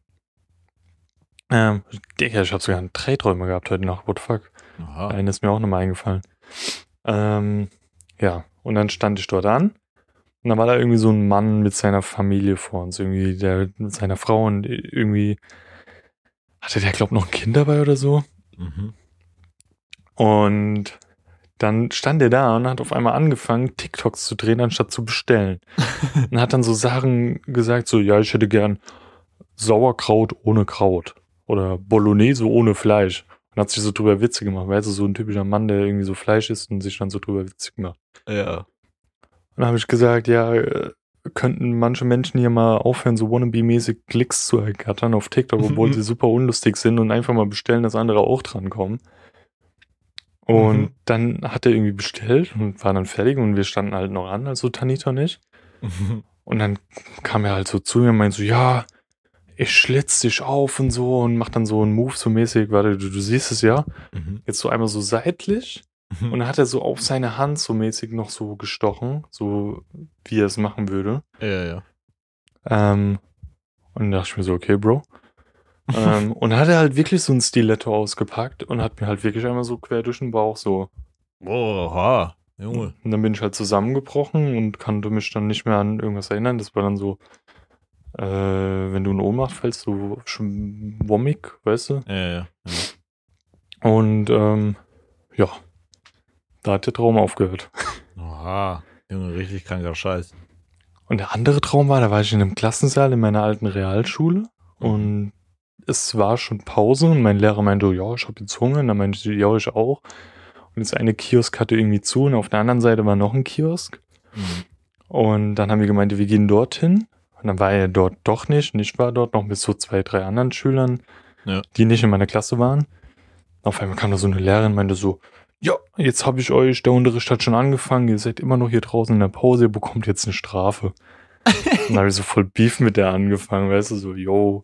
Ähm, Digga, ich habe sogar einen Drehträume gehabt heute Nacht, what the fuck? Aha. Eine ist mir auch nochmal eingefallen. Ähm, ja, und dann stand ich dort an. Und dann war da irgendwie so ein Mann mit seiner Familie vor uns, irgendwie der mit seiner Frau und irgendwie hatte der, glaub noch ein Kind dabei oder so. Mhm. Und dann stand er da und hat auf einmal angefangen, TikToks zu drehen, anstatt zu bestellen. (laughs) und hat dann so Sachen gesagt, so, ja, ich hätte gern Sauerkraut ohne Kraut. Oder Bolognese ohne Fleisch. Und hat sich so drüber Witze gemacht, weißt du, so ein typischer Mann, der irgendwie so Fleisch isst und sich dann so drüber Witze gemacht. Ja. Und dann habe ich gesagt, ja, äh, könnten manche Menschen hier mal aufhören, so wannabe-mäßig Klicks zu ergattern auf TikTok, obwohl Mhm. (laughs) sie super unlustig sind und einfach mal bestellen, dass andere auch drankommen. Und Mhm. dann hat er irgendwie bestellt und war dann fertig und wir standen halt noch an, also Tanita und ich. Und dann kam er halt so zu mir und meinte so, ja, ich schlitz dich auf und so und macht dann so einen Move so mäßig, warte, du, du siehst es ja, Mhm. jetzt so einmal so seitlich und dann hat er so auf seine Hand so mäßig noch so gestochen, so wie er es machen würde. ja, ja. Ähm, und dann dachte ich mir so, okay, Bro. Ähm, und dann hat er halt wirklich so ein Stiletto ausgepackt und hat mir halt wirklich einmal so quer durch den Bauch so. Oha. Junge. Und dann bin ich halt zusammengebrochen und konnte mich dann nicht mehr an irgendwas erinnern. Das war dann so, äh, wenn du in Ohnmacht fällst, so schon wommig, weißt du? Ja, ja, ja. Und ähm, ja, da hat der Traum aufgehört. (laughs) Oha. Junge, richtig kranker Scheiß. Und der andere Traum war, da war ich in einem Klassensaal in meiner alten Realschule Mhm. und es war schon Pause und mein Lehrer meinte, ja, ich habe jetzt Hunger. Und dann meinte ich, ja, ich auch. Und das eine Kiosk hatte irgendwie zu und auf der anderen Seite war noch ein Kiosk. Mhm. Und dann haben wir gemeint, wir gehen dorthin. Und dann war er dort doch nicht. Und ich war dort noch mit so zwei, drei anderen Schülern, Ja. die nicht in meiner Klasse waren. Auf einmal kam da so eine Lehrerin und meinte so, ja, jetzt habe ich euch, der Unterricht hat schon angefangen, ihr seid immer noch hier draußen in der Pause, ihr bekommt jetzt eine Strafe. (laughs) und dann habe ich so voll Beef mit der angefangen, weißt du, so, yo,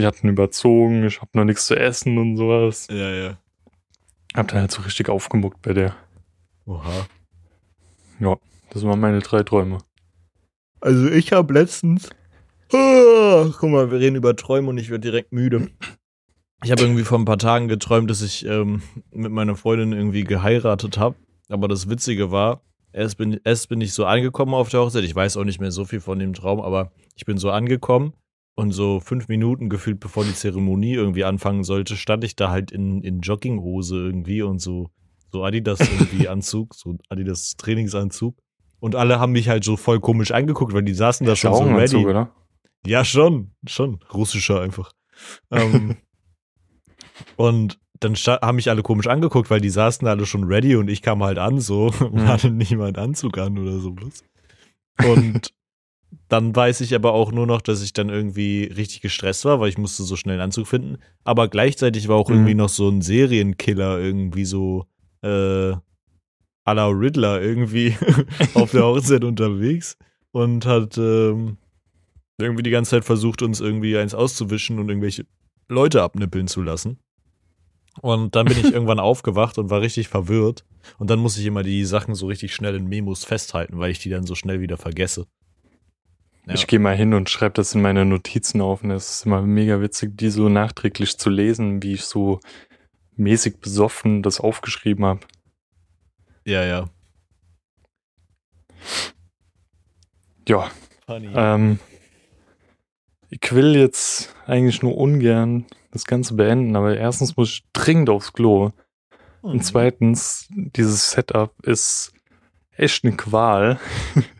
wir hatten überzogen, ich habe noch nichts zu essen und sowas. Ja, ja. Hab dann halt so richtig aufgemuckt bei der. Oha. Das waren meine drei Träume. Also ich habe letztens. Ah, guck mal, wir reden über Träume und ich werde direkt müde. Ich habe irgendwie vor ein paar Tagen geträumt, dass ich ähm, mit meiner Freundin irgendwie geheiratet habe. Aber das Witzige war, erst bin, erst bin ich so angekommen auf der Hochzeit. Ich weiß auch nicht mehr so viel von dem Traum, aber ich bin so angekommen und so fünf Minuten gefühlt, bevor die Zeremonie irgendwie anfangen sollte, stand ich da halt in, in Jogginghose irgendwie und so, so Adidas irgendwie (laughs) Anzug, so Adidas Trainingsanzug. Und alle haben mich halt so voll komisch angeguckt, weil die saßen da schon so ready. Oder? Ja, schon, schon. Russischer einfach. ähm, (laughs) und dann haben mich alle komisch angeguckt, weil die saßen alle schon ready und ich kam halt an so (laughs) und Mhm. hatte nicht mal einen Anzug an oder so bloß. Und dann weiß ich aber auch nur noch, dass ich dann irgendwie richtig gestresst war, weil ich musste so schnell einen Anzug finden. Aber gleichzeitig war auch Mhm. irgendwie noch so ein Serienkiller irgendwie so äh, à la Riddler irgendwie (laughs) auf der Hochzeit unterwegs und hat ähm, irgendwie die ganze Zeit versucht, uns irgendwie eins auszuwischen und irgendwelche Leute abnippeln zu lassen. Und dann bin ich (laughs) irgendwann aufgewacht und war richtig verwirrt. Und dann muss ich immer die Sachen so richtig schnell in Memos festhalten, weil ich die dann so schnell wieder vergesse. Ja. Ich gehe mal hin und schreibe das in meine Notizen auf. Und es ist immer mega witzig, die so nachträglich zu lesen, wie ich so mäßig besoffen das aufgeschrieben habe. Ja, ja. Ja, Funny. ähm, ich will jetzt eigentlich nur ungern das Ganze beenden, aber erstens muss ich dringend aufs Klo. Mhm. Und zweitens, dieses Setup ist echt eine Qual. (laughs)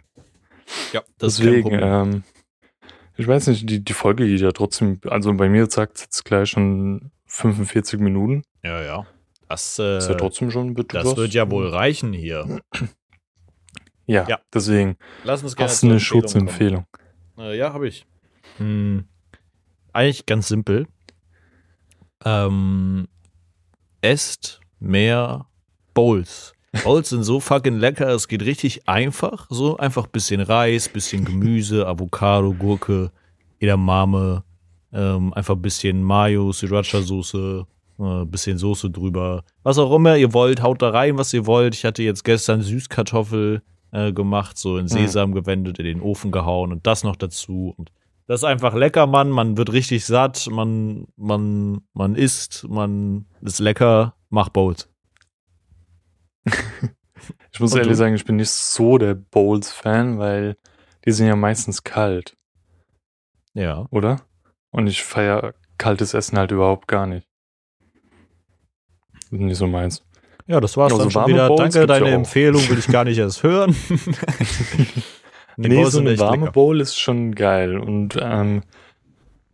ja, das Deswegen, ähm, ich weiß nicht, die, die Folge geht ja trotzdem, also bei mir sagt es jetzt gleich schon 45 Minuten. Ja, ja. Das, äh, ist ja trotzdem schon ein bisschen das was. wird ja wohl reichen hier. Ja, Ja. deswegen. Lass uns gerne Hast du eine Empfehlung. Schutzempfehlung? Äh, ja, habe ich. Hm, eigentlich ganz simpel. Ähm, esst mehr Bowls. Bowls sind so fucking lecker, es geht richtig einfach. So einfach bisschen Reis, bisschen Gemüse, Avocado, Gurke, Edamame, ähm, einfach bisschen Mayo, Sriracha-Soße, äh, bisschen Soße drüber. Was auch immer ihr wollt, haut da rein, was ihr wollt. Ich hatte jetzt gestern Süßkartoffel äh, gemacht, so in Sesam gewendet, in den Ofen gehauen und das noch dazu. Und das ist einfach lecker, Mann. Man wird richtig satt, man, man, man isst, man ist lecker, mach Bowls. (laughs) Ich muss Und ehrlich du? sagen, ich bin nicht so der Bowls-Fan, weil die sind ja meistens kalt, Ja. oder? Und ich feiere kaltes Essen halt überhaupt gar nicht. Das ist nicht so meins. Ja, das war's Also dann schon wieder. Bowls Danke, deine ja. Empfehlung will ich gar nicht erst hören. Die (laughs) (laughs) nee, Bowls so eine warme lecker. Bowl ist schon geil. Und ähm,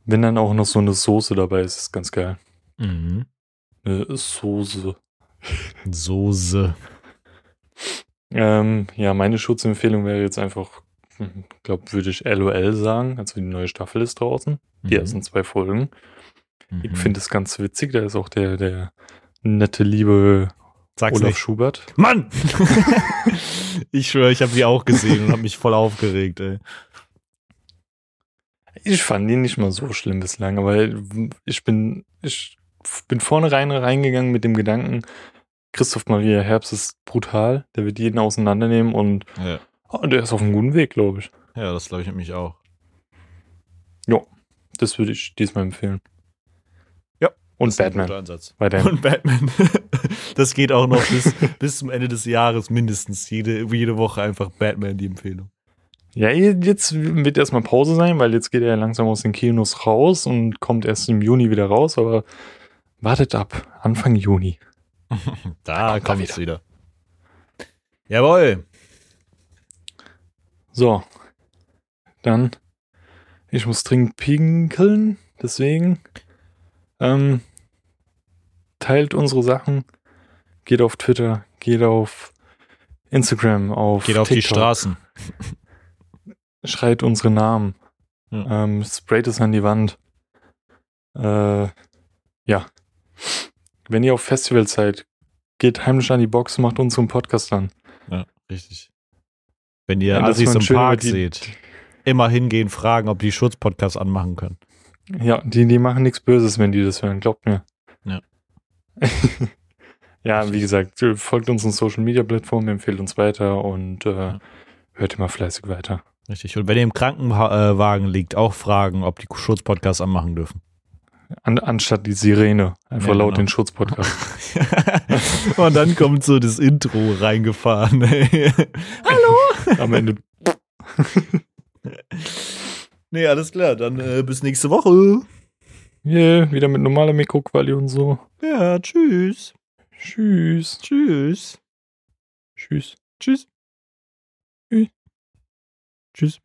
wenn dann auch noch so eine Soße dabei ist, ist ganz geil. Mhm. Eine Soße. Soße. Ähm, ja, meine Schutzempfehlung wäre jetzt einfach, glaube würde ich LOL sagen. Also die neue Staffel ist draußen. Die Mhm. ersten zwei Folgen. Ich Mhm. finde es ganz witzig. Da ist auch der, der nette, liebe Sag's Olaf nicht. Schubert. Mann! (laughs) ich schwöre, ich habe die auch gesehen und habe mich voll aufgeregt, ey. Ich fand ihn nicht mal so schlimm bislang, aber ich bin, ich bin vorne rein reingegangen mit dem Gedanken, Christoph Maria Herbst ist brutal, der wird jeden auseinandernehmen und Ja, oh, der ist auf einem guten Weg, glaube ich. ja das glaube ich nämlich auch. Das würde ich diesmal empfehlen. Und ist ein Batman. guter Ansatz. Weiterhin. Und Batman. (laughs) Das geht auch noch bis, (laughs) bis zum Ende des Jahres mindestens. Jede, jede Woche einfach Batman die Empfehlung. Ja, jetzt wird erstmal Pause sein, weil jetzt geht er ja langsam aus den Kinos raus und kommt erst im Juni wieder raus, aber wartet ab. Anfang Juni. (laughs) Da er kommt es wieder. Jawohl. So. Dann. Ich muss dringend pinkeln, deswegen. Ähm, teilt unsere Sachen. Geht auf Twitter, geht auf Instagram, auf Geht auf die Straßen. (laughs) Schreit unsere Namen. Ja. Ähm, sprayt es an die Wand. Äh, ja. Wenn ihr auf Festivals seid, geht heimlich an die Box, macht unseren Podcast an. Ja, richtig. Wenn ihr Ja, Assis im Park seht, immer hingehen, fragen, ob die Schutzpodcast anmachen können. Ja, die, die machen nichts Böses, wenn die das hören, glaubt mir. Ja. (laughs) ja, wie gesagt, folgt unseren Social Media Plattformen, empfehlt uns weiter und äh, Ja. hört immer fleißig weiter. Richtig. Und wenn ihr im Krankenwagen liegt, auch fragen, ob die Schutzpodcast anmachen dürfen. An, anstatt die Sirene. Einfach Ja, laut genau. den Schutzpodcast. (laughs) Und dann kommt so das Intro reingefahren. (laughs) Am Ende. (laughs) nee, alles klar. Dann äh, bis nächste Woche. Yeah, wieder mit normaler Mikroquali und so. Ja, tschüss. Tschüss. Tschüss. Tschüss. Tschüss. Tschüss. Tschüss.